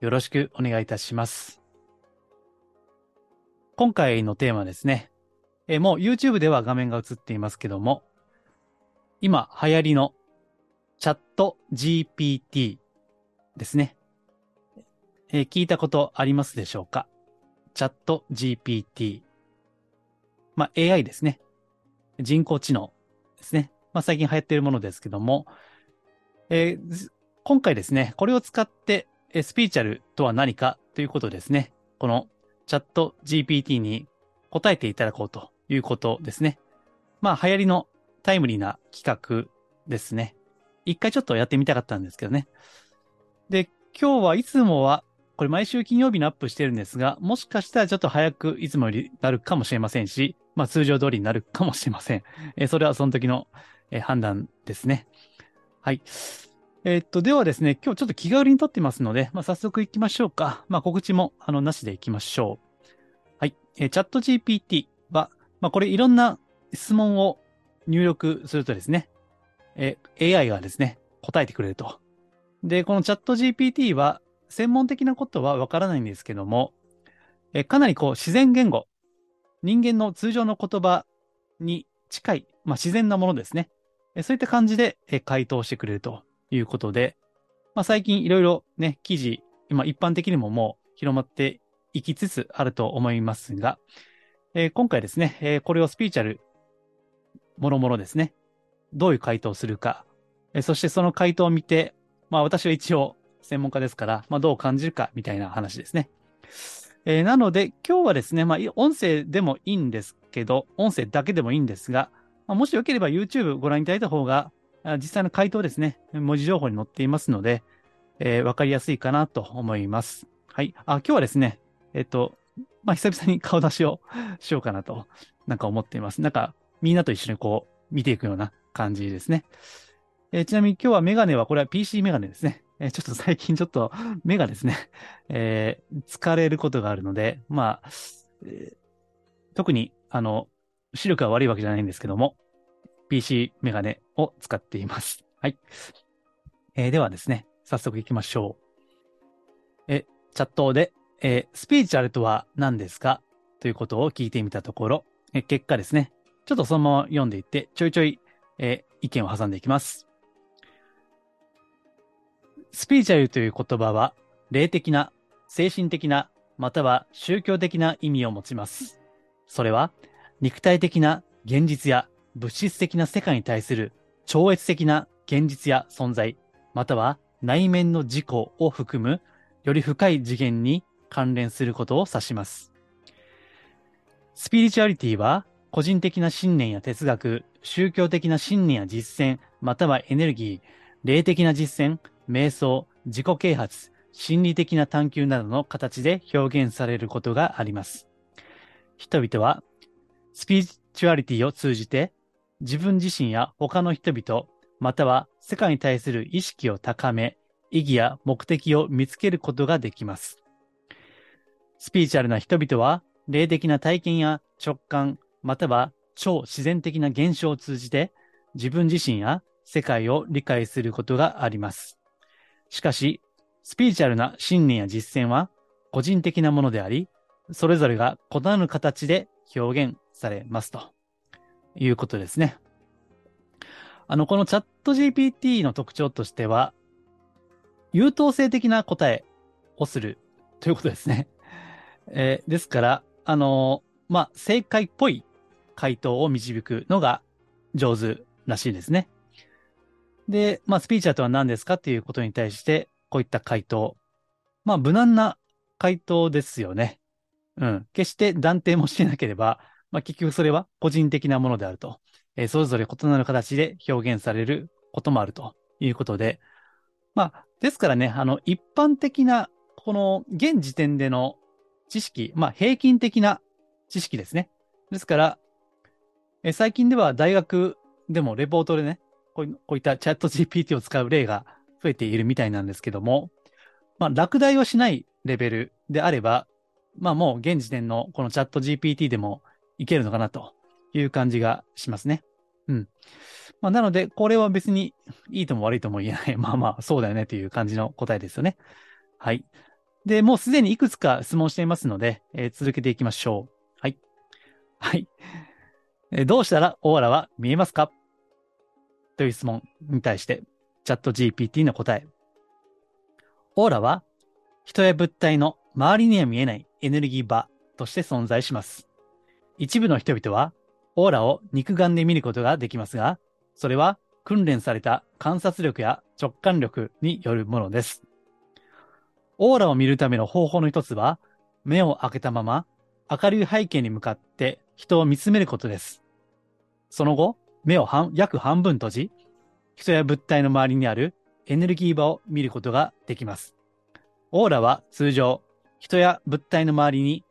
よろしくお願いいたします。今回のテーマですね、えもう YouTube では画面が映っていますけども、今流行りのチャット GPT ですね。え聞いたことありますでしょうか？チャット GPT。まあ AI ですね。人工知能ですね。まあ最近流行っているものですけども、えー今回ですね、これを使ってスピーチャルとは何かということですね。このチャット GPT に答えていただこうということですね。まあ流行りのタイムリーな企画ですね。一回ちょっとやってみたかったんですけどね。で、今日はいつもは、これ毎週金曜日にアップしてるんですが、もしかしたらちょっと早くいつもよりなるかもしれませんし、まあ通常通りになるかもしれません。えそれはその時の、判断ですね。はい。えーっと、ではですね、今日ちょっと気軽に撮ってますので、まあ、早速行きましょうか。まあ、告知も、あの、なしで行きましょう。はい。えーチャット GPT は、まあ、これいろんな質問を入力するとですね、えー AI がですね、答えてくれると。で、このチャット GPT は、専門的なことはわからないんですけども、えーかなりこう、自然言語、人間の通常の言葉に近い、まあ、自然なものですね。そういった感じで、え回答してくれるということで、まあ、最近いろいろね、記事、今一般的にももう広まっていきつつあると思いますが、えー今回ですね、えーこれをスピーチャル、もろもろですね、どういう回答をするか、えーそしてその回答を見て、まあ私は一応専門家ですから、まあどう感じるかみたいな話ですね。えーなので今日はですね、まあ音声でもいいんですけど、音声だけでもいいんですが、まあもしよければ YouTube ご覧いただいた方が、実際の回答ですね、文字情報に載っていますので、えーわかりやすいかなと思います。はい。あ、今日はですね、えっと、まあ、久々に顔出しをしようかなと、なんか思っています。なんか、みんなと一緒にこう、見ていくような感じですね。えーちなみに今日はメガネは、これは PC メガネですね。えーちょっと最近ちょっと 目がですね、えー疲れることがあるので、まあ、えー特に、あの、視力が悪いわけじゃないんですけども、PC メガネを使っています。はい。えーではですね、早速行きましょう。え、チャットで、えースピーチャルとは何ですかということを聞いてみたところ、え結果ですね、ちょっとそのまま読んでいって、ちょいちょい、えー意見を挟んでいきます。スピーチャルという言葉は、霊的な、精神的な、または宗教的な意味を持ちます。それは、肉体的な現実や物質的な世界に対する超越的な現実や存在、または内面の自己を含むより深い次元に関連することを指します。スピリチュアリティは個人的な信念や哲学、宗教的な信念や実践、またはエネルギー、霊的な実践、瞑想、自己啓発、心理的な探求などの形で表現されることがあります。人々はスピリチュアリティを通じて自分自身や他の人々、または世界に対する意識を高め、意義や目的を見つけることができます。スピリチュアルな人々は、霊的な体験や直感、または超自然的な現象を通じて、自分自身や世界を理解することがあります。しかし、スピリチュアルな信念や実践は個人的なものであり、それぞれが異なる形で表現されますということですね。あの、このチャット GPT の特徴としては、優等生的な答えをするということですね。えーですから、あのーまあ、正解っぽい回答を導くのが上手らしいですね。で、まあ、スピーチャーとは何ですかっていうことに対して、こういった回答。まあ、無難な回答ですよね。うん。決して断定もしてなければ、まあ、結局それは個人的なものであると。えーそれぞれ異なる形で表現されることもあるということで、まあ、ですからね、あの、一般的なこの現時点での知識、まあ平均的な知識ですね。ですから、え最近では大学でもレポートでね、こういったチャット GPT を使う例が増えているみたいなんですけども、まあ落第をしないレベルであれば、まあもう現時点のこのチャット GPT でもいけるのかなという感じがしますね。うん。まあなので、これは別にいいとも悪いとも言えない。まあまあ、そうだよねという感じの答えですよね。はい。で、もうすでにいくつか質問していますので、えー、続けていきましょう。はい。はい。えー、どうしたらオーラは見えますか？という質問に対して、チャット GPT の答え。オーラは人や物体の周りには見えないエネルギー場として存在します。一部の人々はオーラを肉眼で見ることができますが、それは訓練された観察力や直感力によるものです。オーラを見るための方法の一つは、目を開けたまま明るい背景に向かって人を見つめることです。その後、目を半約半分閉じ、人や物体の周りにあるエネルギー場を見ることができます。オーラは通常、人や物体の周りに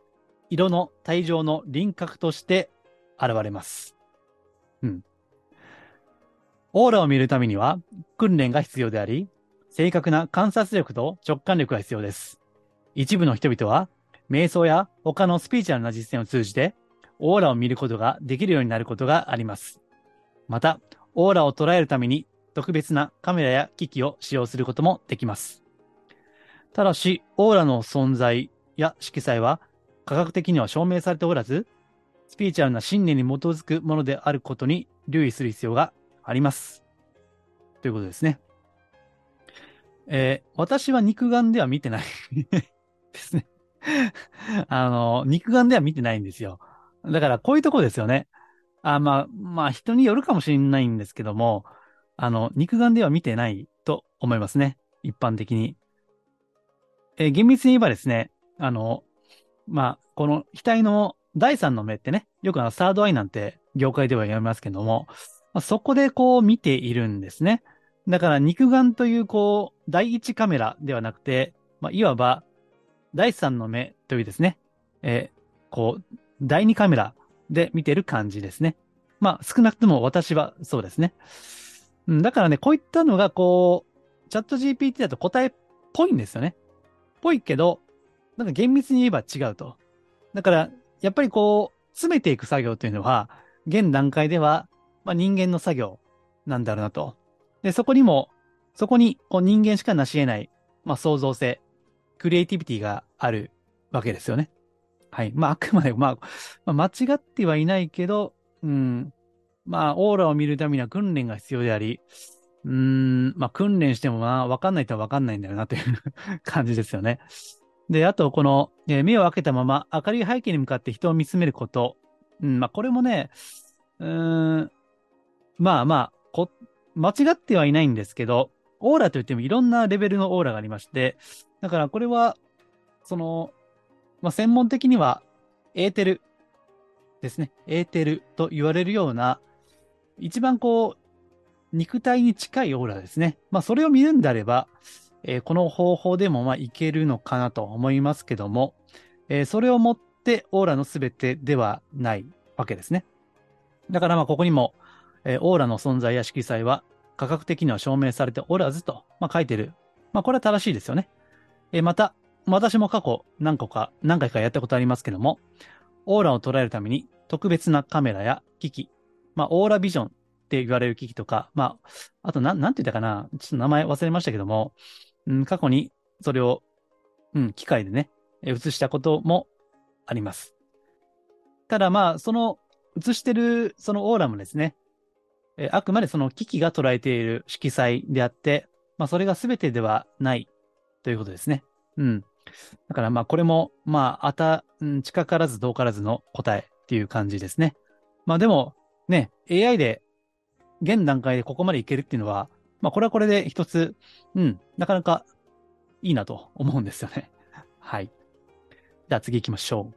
色の体状の輪郭として現れます。うん。オーラを見るためには訓練が必要であり、正確な観察力と直感力が必要です。一部の人々は、瞑想や他のスピーチャルな実践を通じて、オーラを見ることができるようになることがあります。また、オーラを捉えるために特別なカメラや機器を使用することもできます。ただし、オーラの存在や色彩は科学的には証明されておらず、スピーチャルな信念に基づくものであることに留意する必要があります。ということですね。えー、私は肉眼では見てないですね あの、肉眼では見てないんですよ。だからこういうとこですよね。あまあ、まあ人によるかもしれないんですけども、あの、肉眼では見てないと思いますね。一般的に。えー、厳密に言えばですね、あの、まあ、この額の第三の目ってね、よくあの、サードアイなんて業界では言われますけども、まあ、そこでこう見ているんですね。だから肉眼というこう、第一カメラではなくて、まあ、いわば第三の目というですね、えー、こう、第二カメラで見てる感じですね。まあ、少なくとも私はそうですね。うん、だからね、こういったのがこう、チャット GPT だと答えっぽいんですよね。ぽいけど、なんか厳密に言えば違うと。だから、やっぱりこう、詰めていく作業というのは、現段階では、まあ、人間の作業なんだろうなと。で、そこにも、そこにこう人間しか成し得ない、まあ、創造性、クリエイティビティがあるわけですよね。はい。まあ、あくまで、まあ、まあ、間違ってはいないけど、うん。まあ、オーラを見るためには訓練が必要であり、うん、まあ、訓練してもまあ、わかんないとはわかんないんだよなという 感じですよね。で、あと、この、えー、目を開けたまま明るい背景に向かって人を見つめること。うん、まあ、これもね、うん、まあまあ、こ、間違ってはいないんですけど、オーラといってもいろんなレベルのオーラがありまして、だからこれは、その、まあ、専門的には、エーテルですね。エーテルと言われるような、一番こう、肉体に近いオーラですね。まあ、それを見るんであれば、えー、この方法でもまあいけるのかなと思いますけども、えー、それをもってオーラのすべてではないわけですね。だからまあここにも、えー、オーラの存在や色彩は科学的には証明されておらずと、まあ、書いてる。まあこれは正しいですよね。えまた、私も過去何個か、何回かやったことありますけども、オーラを捉えるために特別なカメラや機器、まあオーラビジョンって言われる機器とか、まあ、あとな、んて言ったかな、ちょっと名前忘れましたけども、うん、過去にそれを、うん、機械でね、映したこともあります。ただまあ、その映してるそのオーラもですね、えあくまでその機器が捉えている色彩であって、まあそれが全てではないということですね。うん。だからまあこれも、まあ、あた、うん、近からず遠からずの答えっていう感じですね。まあでも、ね、AI で現段階でここまでいけるっていうのは、まあこれはこれで一つ、うん、なかなかいいなと思うんですよね。はい。じゃあ次行きましょ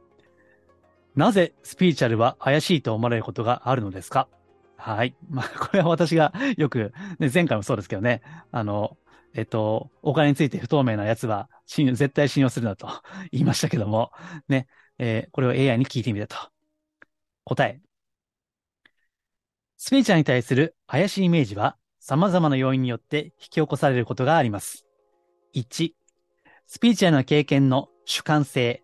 う。なぜスピーチャルは怪しいと思われることがあるのですか？はい。まあ、これは私がよく、ね、前回もそうですけどね、あの、えっと、お金について不透明なやつは、信絶対信用するなと 言いましたけども、ね、えー、これを AI に聞いてみたと。答え。スピーチャーに対する怪しいイメージは、様々な要因によって引き起こされることがあります。1、スピーチャルな経験の主観性。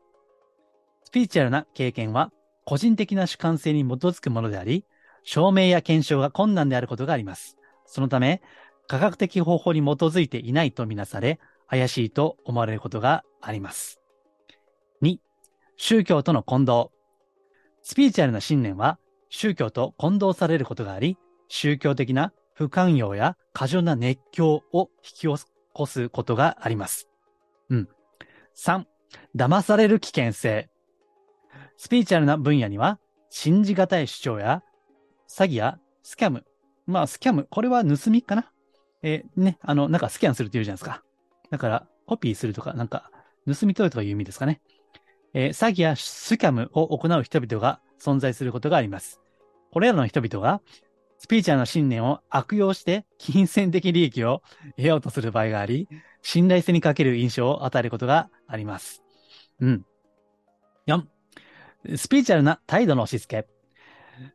スピーチャルな経験は、個人的な主観性に基づくものであり、証明や検証が困難であることがあります。そのため、科学的方法に基づいていないとみなされ、怪しいと思われることがあります。2、宗教との混同。スピーチャルな信念は宗教と混同されることがあり、宗教的な不寛容や過剰な熱狂を引き起こすことがあります。うん。3、騙される危険性。スピーチャルな分野には、信じがたい主張や、詐欺やスキャム。まあ、スキャム、これは盗みかなえー、ね、あの、なんかスキャンするって言うじゃないですか。だから、コピーするとか、なんか、盗み取るとかいう意味ですかね。えー、詐欺やスキャムを行う人々が存在することがあります。これらの人々が、スピーチャーの信念を悪用して金銭的利益を得ようとする場合があり、信頼性に欠ける印象を与えることがあります。うん。4、スピーチャルな態度の押し付け。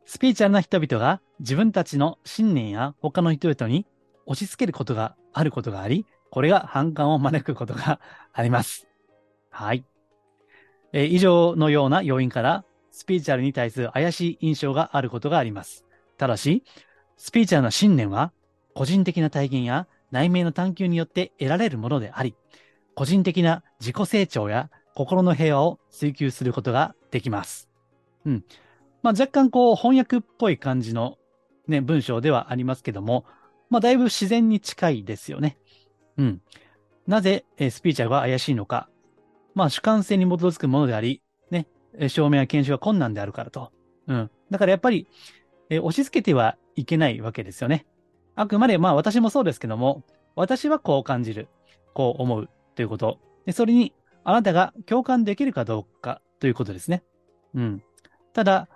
スピーチャルな人々が自分たちの信念や他の人々に押し付けることがあることがあり、これが反感を招くことがあります。はい。えー、以上のような要因から、スピーチャルに対する怪しい印象があることがあります。ただし、スピーチャルな信念は、個人的な体験や内面の探求によって得られるものであり、個人的な自己成長や心の平和を追求することができます。うん。まあ、若干こう翻訳っぽい感じのね、文章ではありますけども、まあ、だいぶ自然に近いですよね。うん。なぜ、え、スピーチャーが怪しいのか。まあ、主観性に基づくものであり、ね、証明や検証が困難であるからと。うん。だからやっぱり、え、押し付けてはいけないわけですよね。あくまで、まあ私もそうですけども、私はこう感じる、こう思うということ。でそれに、あなたが共感できるかどうかということですね。うん。ただ、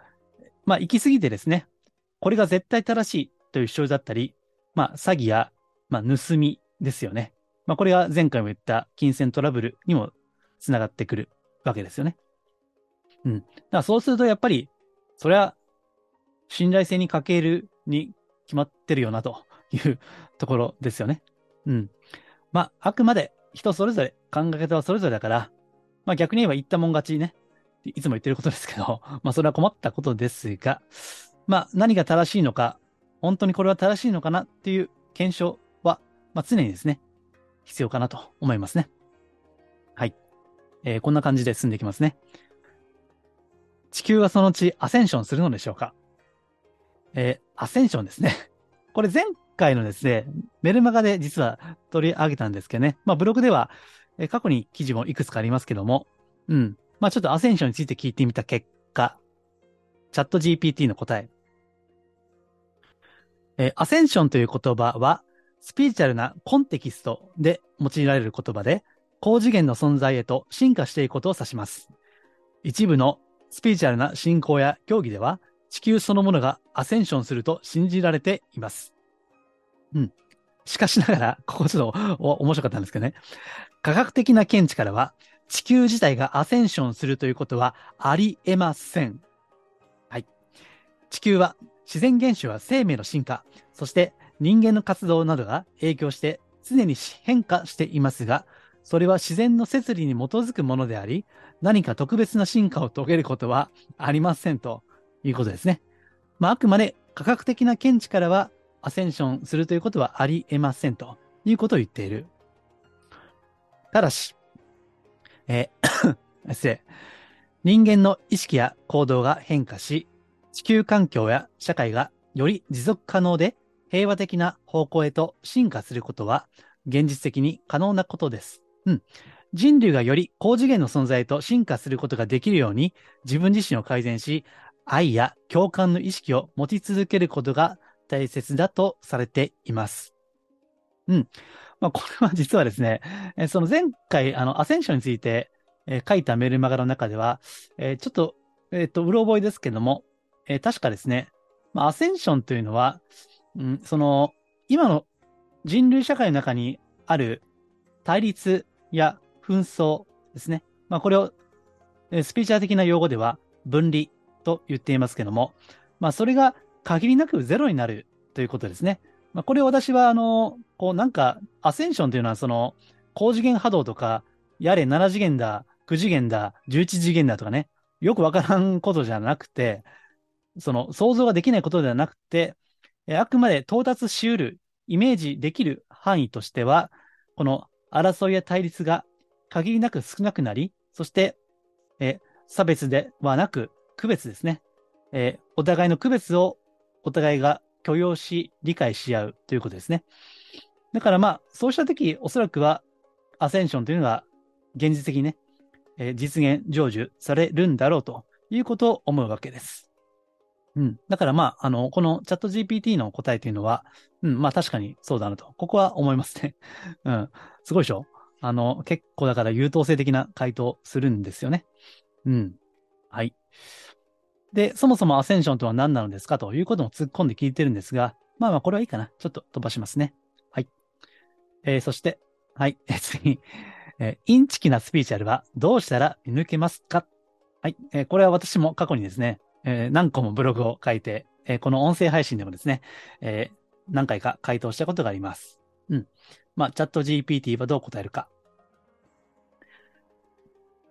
まあ行き過ぎてですね、これが絶対正しいという主張だったり、まあ、詐欺や、まあ、盗みですよね。まあ、これが前回も言った金銭トラブルにもつながってくるわけですよね。うん。だからそうするとやっぱり、それは信頼性に欠けるに決まってるよなというところですよね。うん。まあ、あくまで人それぞれ考え方はそれぞれだから、まあ逆に言えば言ったもん勝ちね。いつも言ってることですけど、まあそれは困ったことですが、まあ何が正しいのか、本当にこれは正しいのかなっていう検証は、まあ、常にですね、必要かなと思いますね。はい。えー、こんな感じで進んでいきますね。地球はそのうちアセンションするのでしょうか？えー、アセンションですね。これ前回のですね、メルマガで実は取り上げたんですけどね。まあブログでは、えー、過去に記事もいくつかありますけども、うん。まあちょっとアセンションについて聞いてみた結果、チャット GPT の答え、えー、アセンションという言葉は、スピーチャルなコンテキストで用いられる言葉で、高次元の存在へと進化していくことを指します。一部のスピーチャルな信仰や教義では、地球そのものがアセンションすると信じられています。うん。しかしながら、ここちょっと面白かったんですけどね。科学的な見地からは、地球自体がアセンションするということはありえません。はい。地球は自然現象は生命の進化、そして人間の活動などが影響して常に変化していますが、それは自然の摂理に基づくものであり、何か特別な進化を遂げることはありませんということですね。まあ、あくまで科学的な見地からはアセンションするということはあり得ませんということを言っている。ただし、えー 失礼。人間の意識や行動が変化し、地球環境や社会がより持続可能で平和的な方向へと進化することは現実的に可能なことです。うん。人類がより高次元の存在へと進化することができるように自分自身を改善し、愛や共感の意識を持ち続けることが大切だとされています。うん。まあ、これは実はですね、えその前回、あの、アセンションについて、え書いたメルマガの中では、えちょっと、えっ、と、うろ覚えですけども、え、確かですね、まあ、アセンションというのは、うん、その、今の人類社会の中にある対立や紛争ですね。まあ、これを、スピーチャー的な用語では分離と言っていますけども、まあ、それが限りなくゼロになるということですね。まあ、これを私は、あの、こうなんか、アセンションというのは、その、高次元波動とか、やれ7次元だ、9次元だ、11次元だとかね、よくわからんことじゃなくて、その想像ができないことではなくて、あくまで到達しうる、イメージできる範囲としては、この争いや対立が限りなく少なくなり、そして、え差別ではなく区別ですね。えお互いの区別をお互いが許容し、理解し合うということですね。だからまあ、そうしたとき、おそらくは、アセンションというのが現実的にね、えー、実現、成就されるんだろうということを思うわけです。うん。だからまあ、あの、このチャット GPT の答えというのは、うん、まあ確かにそうだなと、ここは思いますね。うん。すごいでしょ？あの、結構だから優等生的な回答するんですよね。うん。はい。で、そもそもアセンションとは何なのですかということも突っ込んで聞いてるんですが、まあまあこれはいいかな。ちょっと飛ばしますね。はい。えー、そして、はい。え次。えー、インチキなスピーチャルはどうしたら見抜けますか？はい。えー、これは私も過去にですね、えー、何個もブログを書いて、えー、この音声配信でもですね、えー、何回か回答したことがあります。うん。まあ、チャット GPT はどう答えるか。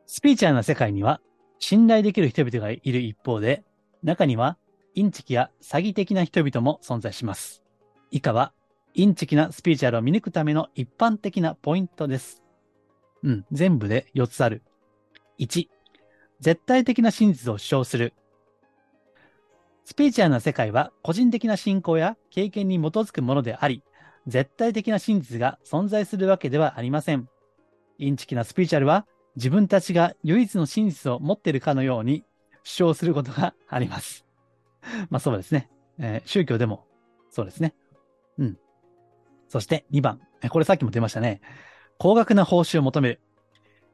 スピーチャーな世界には信頼できる人々がいる一方で、中にはインチキや詐欺的な人々も存在します。以下はインチキなスピーチャルを見抜くための一般的なポイントです。うん、全部で4つある。1、絶対的な真実を主張する。スピーチャーな世界は個人的な信仰や経験に基づくものであり、絶対的な真実が存在するわけではありません。インチキなスピーチャルは自分たちが唯一の真実を持っているかのように主張することがあります。まあそうですね。えー、宗教でもそうですね。うん。そして2番。これさっきも出ましたね。高額な報酬を求める。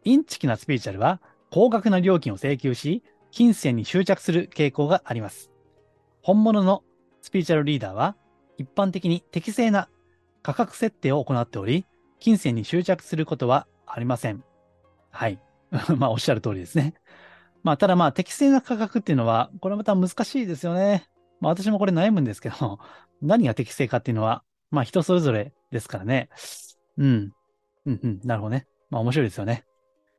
インチキなスピーチャルは高額な料金を請求し、金銭に執着する傾向があります。本物のスピーチャルリーダーは一般的に適正な価格設定を行っており、金銭に執着することはありません。はい。まあ、おっしゃる通りですね。まあ、ただまあ、適正な価格っていうのは、これまた難しいですよね。まあ、私もこれ悩むんですけど、何が適正かっていうのは、まあ、人それぞれですからね。うん。うんうん。なるほどね。まあ、面白いですよね。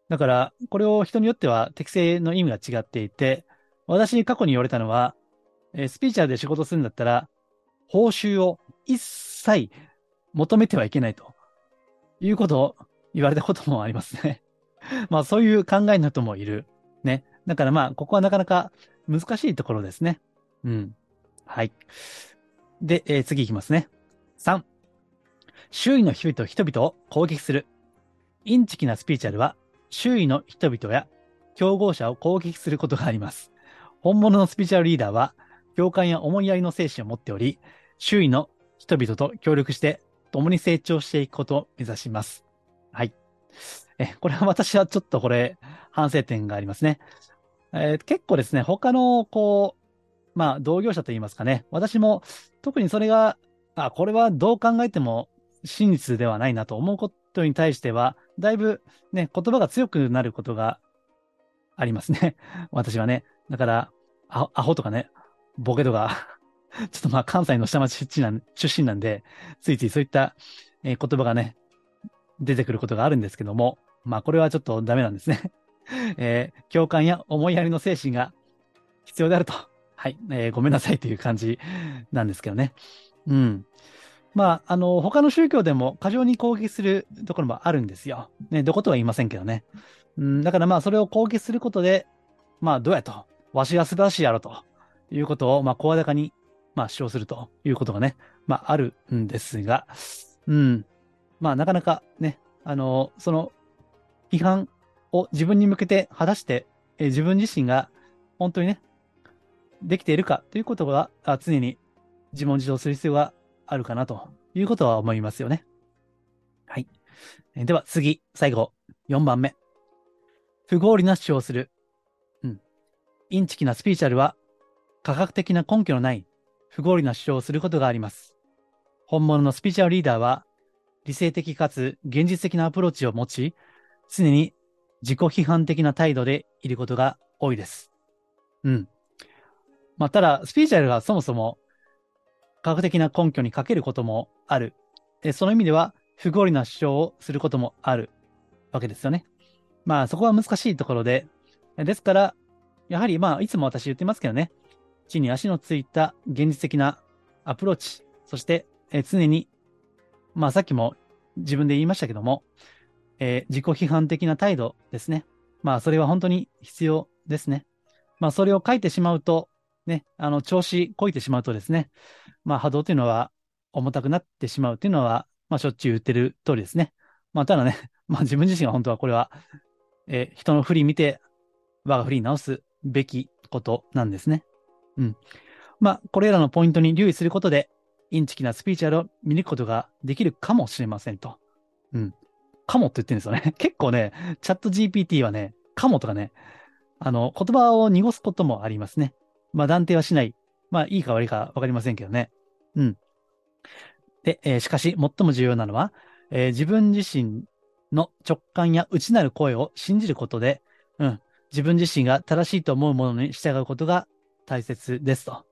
だから、これを人によっては適正の意味が違っていて、私に過去に言われたのは、えー、スピーチャーで仕事するんだったら、報酬を一切求めてはいけないということを言われたこともありますね。まあそういう考えの人もいる。ね。だからまあ、ここはなかなか難しいところですね。うん。はい。で、えー、次いきますね。3。周囲の人々人々を攻撃する。インチキなスピーチャルは、周囲の人々や競合者を攻撃することがあります。本物のスピーチャルリーダーは、共感や思いやりの精神を持っており、周囲の人々と協力して共に成長していくことを目指します。はい。え、これは私はちょっとこれ、反省点がありますね。えー、結構ですね、他の、こう、まあ、同業者といいますかね、私も特にそれが、あ、これはどう考えても真実ではないなと思うことに対しては、だいぶね、言葉が強くなることがありますね。私はね。だから、アホとかね、ボケとか ちょっとまあ関西の下町出身なんで、ついついそういった、えー、言葉がね、出てくることがあるんですけども、まあこれはちょっとダメなんですね。えー、共感や思いやりの精神が必要であると。はい、えー、ごめんなさいという感じなんですけどね。うん。まあ、あの、他の宗教でも過剰に攻撃するところもあるんですよ。ね、どことは言いませんけどね。うん、だからまあ、それを攻撃することで、まあ、どうやと。わしが素晴らしいやろということを、まあ、声高に、まあ、主張するということがね、まあ、あるんですが、うん。まあ、なかなかね、あの、その、批判を自分に向けて果たして、え自分自身が本当にね、できているかということが常に自問自答する必要があるかなということは思いますよね。はい。では次、最後、4番目。不合理な主張をする。うん。インチキなスピーチャルは、科学的な根拠のない不合理な主張をすることがあります。本物のスピーチャルリーダーは、理性的かつ現実的なアプローチを持ち、常に自己批判的な態度でいることが多いです。うん。まあ、ただ、スピーチャルがそもそも科学的な根拠に欠けることもある。その意味では、不合理な主張をすることもあるわけですよね。まあ、そこは難しいところで、ですから、やはりまあ、いつも私言ってますけどね、地に足のついた現実的なアプローチ、そして、え常に、まあさっきも自分で言いましたけども、えー、自己批判的な態度ですね。まあそれは本当に必要ですね。まあそれを書いてしまうと、ね、あの、調子こいてしまうとですね、まあ波動というのは重たくなってしまうというのは、まあしょっちゅう言ってる通りですね。まあただね、まあ自分自身が本当はこれは、えー、人の振り見て、我が振り直すべきことなんですね。うん。まあ、これらのポイントに留意することで、インチキなスピーチャルを見抜くことができるかもしれませんと。うん。かもって言ってるんですよね。結構ね、チャット GPT はね、かもとかね、あの、言葉を濁すこともありますね。まあ、断定はしない。まあ、いいか悪いかわかりませんけどね。うん。で、えー、しかし、最も重要なのは、えー、自分自身の直感や内なる声を信じることで、うん、自分自身が正しいと思うものに従うことが大切ですと。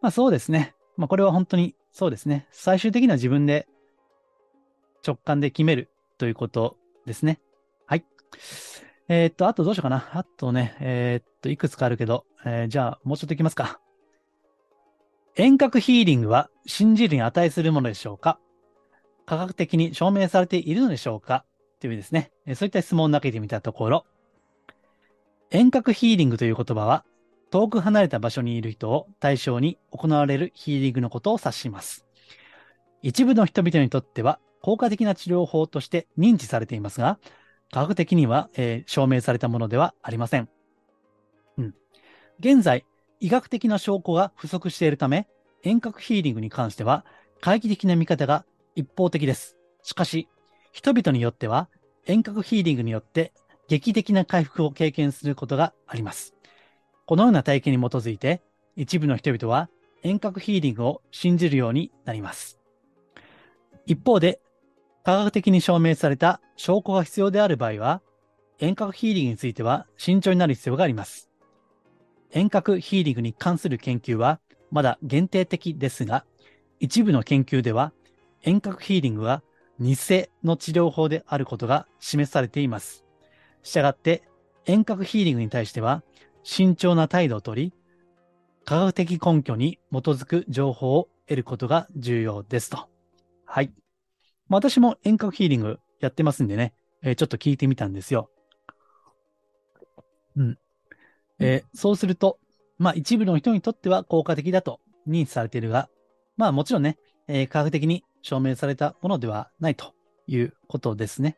まあそうですね。まあこれは本当にそうですね。最終的には自分で直感で決めるということですね。はい。えー、っと、あとどうしようかな。あとね、えー、っと、いくつかあるけど、えー、じゃあもうちょっといきますか。遠隔ヒーリングは信じるに値するものでしょうか？科学的に証明されているのでしょうか？というですね、そういった質問を投げてみたところ、遠隔ヒーリングという言葉は遠く離れた場所にいる人を対象に行われるヒーリングのことを指します。一部の人々にとっては効果的な治療法として認知されていますが、科学的には、えー、証明されたものではありません。うん。現在、医学的な証拠が不足しているため、遠隔ヒーリングに関しては、懐疑的な見方が一方的です。しかし、人々によっては、遠隔ヒーリングによって劇的な回復を経験することがあります。このような体験に基づいて、一部の人々は遠隔ヒーリングを信じるようになります。一方で、科学的に証明された証拠が必要である場合は、遠隔ヒーリングについては慎重になる必要があります。遠隔ヒーリングに関する研究はまだ限定的ですが、一部の研究では遠隔ヒーリングは偽の治療法であることが示されています。したがって遠隔ヒーリングに対しては慎重な態度をとり、科学的根拠に基づく情報を得ることが重要ですと。はいま。私も遠隔ヒーリングやってますんでね、えー、ちょっと聞いてみたんですよ。うん。えー、そうすると、まあ一部の人にとっては効果的だと認知されているが、まあもちろんね、えー、科学的に証明されたものではないということですね。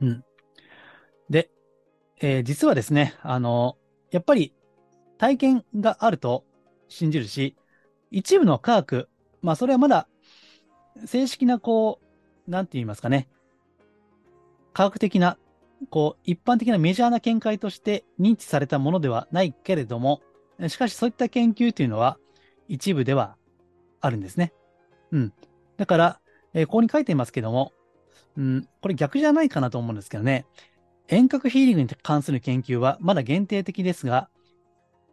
うん。で、えー、実はですね、あの、やっぱり体験があると信じるし、一部の科学、まあそれはまだ正式なこう、なんて言いますかね、科学的な、こう、一般的なメジャーな見解として認知されたものではないけれども、しかしそういった研究というのは一部ではあるんですね。うん。だから、えー、ここに書いていますけども、うん、これ逆じゃないかなと思うんですけどね。遠隔ヒーリングに関する研究はまだ限定的ですが、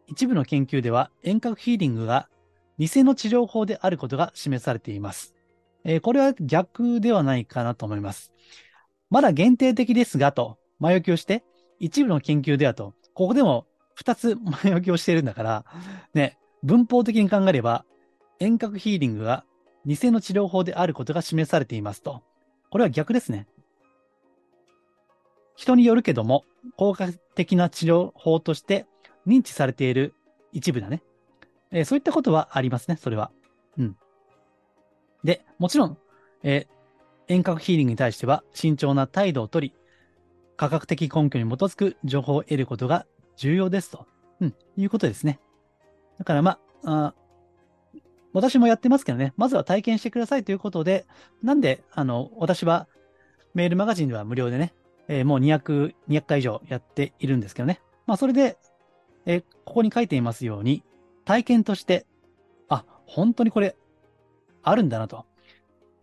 一部の研究では遠隔ヒーリングが偽の治療法であることが示されています。えー、これは逆ではないかなと思います。まだ限定的ですがと前置きをして、一部の研究ではと、ここでも二つ前置きをしているんだから、ね、文法的に考えれば、遠隔ヒーリングが偽の治療法であることが示されていますと。これは逆ですね。人によるけども、効果的な治療法として認知されている一部だね。えー、そういったことはありますね、それは。うん。で、もちろん、えー、遠隔ヒーリングに対しては慎重な態度をとり、科学的根拠に基づく情報を得ることが重要ですと、うん、いうことですね。だからまあ、私もやってますけどね、まずは体験してくださいということで、なんで、あの、私はメールマガジンでは無料でね、えー、もう200、200回以上やっているんですけどね。まあ、それで、えー、ここに書いていますように、体験として、あ、本当にこれ、あるんだなと。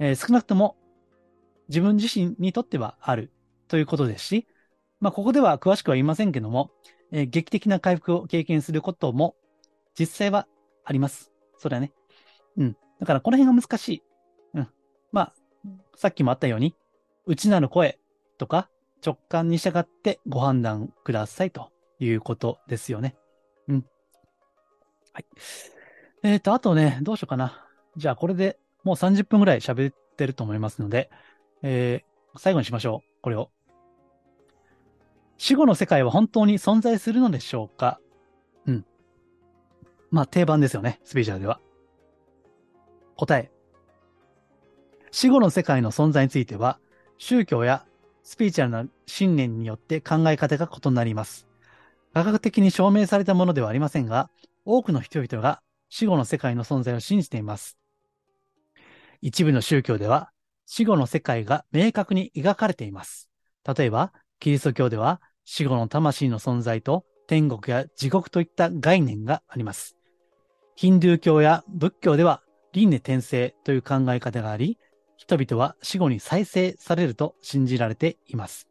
えー、少なくとも、自分自身にとってはあるということですし、まあ、ここでは詳しくは言いませんけども、えー、劇的な回復を経験することも実際はあります。それはね。うん。だからこの辺が難しい。うん。まあ、さっきもあったように、内なる声とか直感に従ってご判断くださいということですよね。うん。はい。えっ、ー、と、あとね、どうしようかな。じゃあこれでもう30分ぐらい喋ってると思いますので、えー、最後にしましょう。これを。死後の世界は本当に存在するのでしょうかうん。まあ定番ですよね、スピーチャーでは。答え。死後の世界の存在については、宗教やスピーチャルな信念によって考え方が異なります。科学的に証明されたものではありませんが、多くの人々が死後の世界の存在を信じています。一部の宗教では、死後の世界が明確に描かれています。例えば、キリスト教では死後の魂の存在と天国や地獄といった概念があります。ヒンドゥー教や仏教では輪廻転生という考え方があり、人々は死後に再生されると信じられています。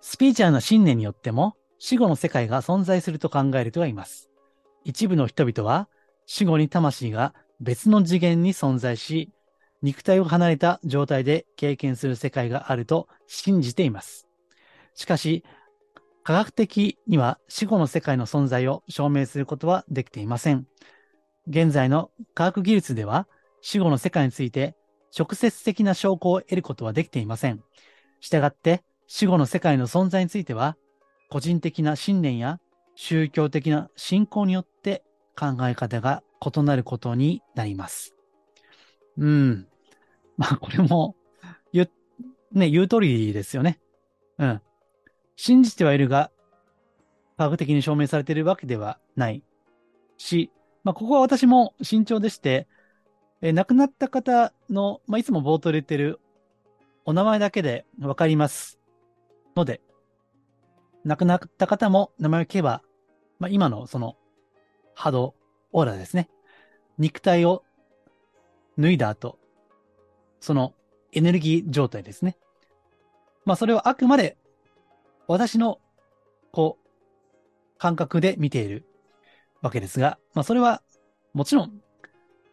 スピーチャーな信念によっても死後の世界が存在すると考える人がいます。一部の人々は死後に魂が別の次元に存在し、肉体を離れた状態で経験する世界があると信じています。しかし、科学的には死後の世界の存在を証明することはできていません。現在の科学技術では死後の世界について直接的な証拠を得ることはできていません。したがって死後の世界の存在については個人的な信念や宗教的な信仰によって考え方が異なることになります。うん。まあ、これも、言、ね、言う通りですよね。うん。信じてはいるが、科学的に証明されているわけではないし、まあ、ここは私も慎重でして、え亡くなった方の、まあ、いつも冒頭で言ってるお名前だけでわかりますので、亡くなった方も名前を聞けば、まあ、今のその波動、オーラですね。肉体を脱いだ後、そのエネルギー状態ですね。まあそれはあくまで私のこう感覚で見ているわけですが、まあそれはもちろん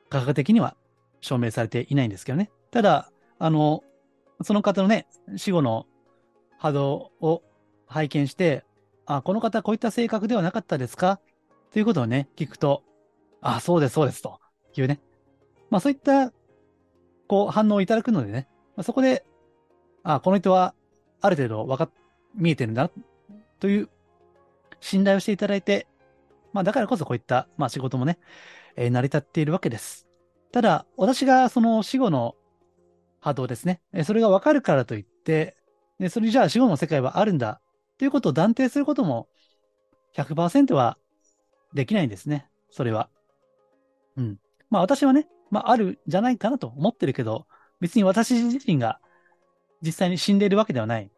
科学的には証明されていないんですけどね。ただ、あの、その方のね、死後の波動を拝見して、あ、この方こういった性格ではなかったですか？ということをね、聞くと、あ、そうです、そうです、というね。まあそういったこう反応をいただくのでね、まあ、そこで、あ、この人はある程度わか、見えてるんだ、という信頼をしていただいて、まあだからこそこういった、まあ仕事もね、え、成り立っているわけです。ただ、私がその死後の波動ですね、え、それがわかるからといって、でそれじゃあ死後の世界はあるんだ、ということを断定することも100%はできないんですね。それは。うん。まあ私はね、まあ、あるじゃないかなと思ってるけど、別に私自身が実際に死んでいるわけではない。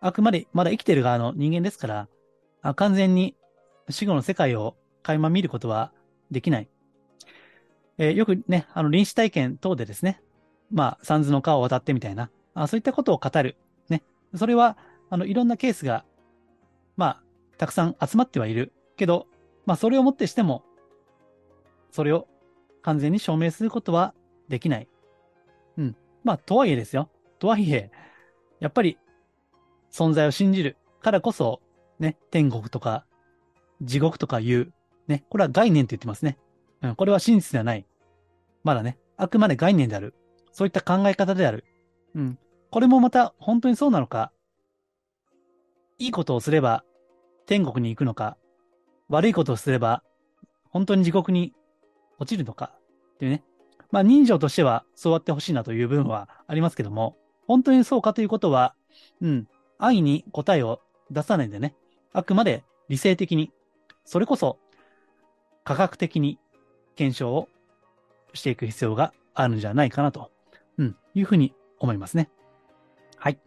あくまでまだ生きてる側の人間ですから、あ完全に死後の世界を垣間見ることはできない。えー、よくね、あの、臨死体験等でですね、まあ、三途の川を渡ってみたいな、あそういったことを語る。ね。それは、あの、いろんなケースが、まあ、たくさん集まってはいる。けど、まあ、それをもってしても、それを完全に証明することはできない。うん。まあ、とはいえですよ。とはいえ、やっぱり存在を信じるからこそ、ね、天国とか地獄とかいう、ね、これは概念と言ってますね。うん、これは真実ではない。まだね、あくまで概念である。そういった考え方である。うん。これもまた本当にそうなのか、いいことをすれば天国に行くのか、悪いことをすれば本当に地獄に落ちるのかっていうね。まあ人情としてはそうやってほしいなという部分はありますけども、本当にそうかということは、うん、安易に答えを出さないでね、あくまで理性的に、それこそ科学的に検証をしていく必要があるんじゃないかなと、うん、いうふうに思いますね。はい。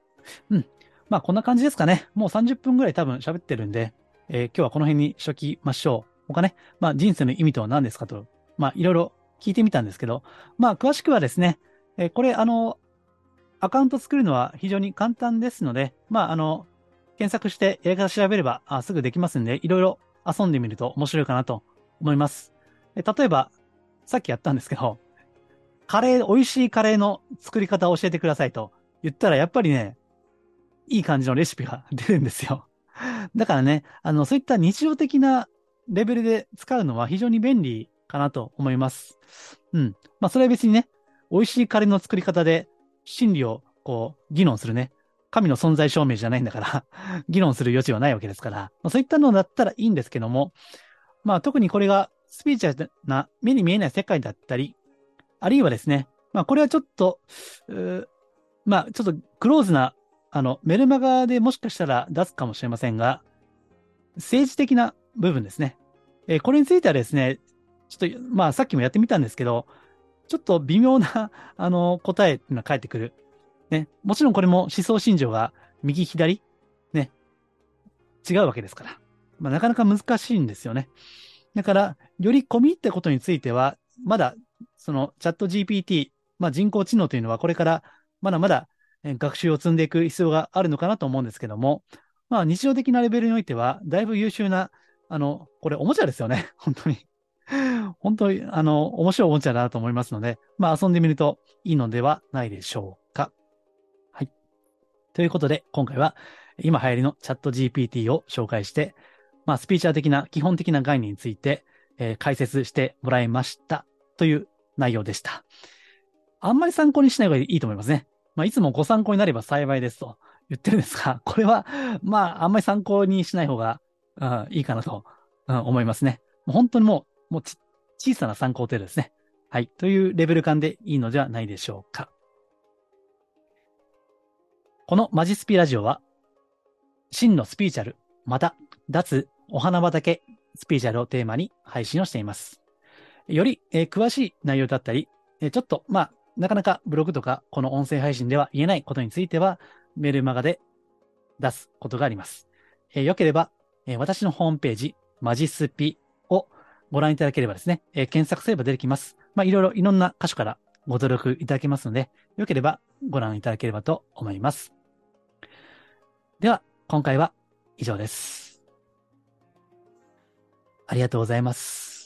うん。まあこんな感じですかね。もう30分ぐらい多分喋ってるんで、えー、今日はこの辺にしときましょう。他ね、まあ人生の意味とは何ですかとまあ、いろいろ聞いてみたんですけど、まあ、詳しくはですね、えー、これ、あの、アカウント作るのは非常に簡単ですので、まあ、あの、検索してやり方調べればあすぐできますんで、いろいろ遊んでみると面白いかなと思います。例えば、さっきやったんですけど、カレー、美味しいカレーの作り方を教えてくださいと言ったら、やっぱりね、いい感じのレシピが出るんですよ。だからね、あの、そういった日常的なレベルで使うのは非常に便利かなと思います。うん。まあ、それは別にね、美味しいカレーの作り方で真理をこう、議論するね。神の存在証明じゃないんだから議論する余地はないわけですから、まあ、そういったのだったらいいんですけども、まあ特にこれがスピーチャーな目に見えない世界だったり、あるいはですね、まあこれはちょっと、まあちょっとクローズな、あの、メルマガでもしかしたら出すかもしれませんが、政治的な部分ですね。えー、これについてはですね、ちょっと、まあさっきもやってみたんですけど、ちょっと微妙な、あの、答えっていうのが返ってくる。ね。もちろんこれも思想信条が右左、ね。違うわけですから。まあなかなか難しいんですよね。だから、より込み入ったことについては、まだ、そのチャット GPT、まあ人工知能というのはこれからまだまだ学習を積んでいく必要があるのかなと思うんですけども、まあ日常的なレベルにおいては、だいぶ優秀な、あの、これおもちゃですよね。本当に。本当に、あの、面白いおもちゃだなと思いますので、まあ遊んでみるといいのではないでしょうか。はい。ということで、今回は今流行りのチャット GPT を紹介して、まあスピーチャー的な基本的な概念について、えー、解説してもらいましたという内容でした。あんまり参考にしない方がいいと思いますね。まあ、いつもご参考になれば幸いですと言ってるんですが、これは、まあ、あんまり参考にしない方が、うん、いいかなと、うん、思いますね。もう本当にもう、もう小さな参考程度ですね。はい。というレベル感でいいのではないでしょうか。このマジスピラジオは、真のスピーチャル、また、脱お花畑スピーチャルをテーマに配信をしています。より、えー、詳しい内容だったり、えー、ちょっと、まあ、なかなかブログとかこの音声配信では言えないことについては、メルマガで出すことがあります。えー、よければ、えー、私のホームページ、マジスピをご覧いただければですね、えー、検索すれば出てきます。まあ、いろいろいろんな箇所からご登録いただけますので、よければご覧いただければと思います。では、今回は以上です。ありがとうございます。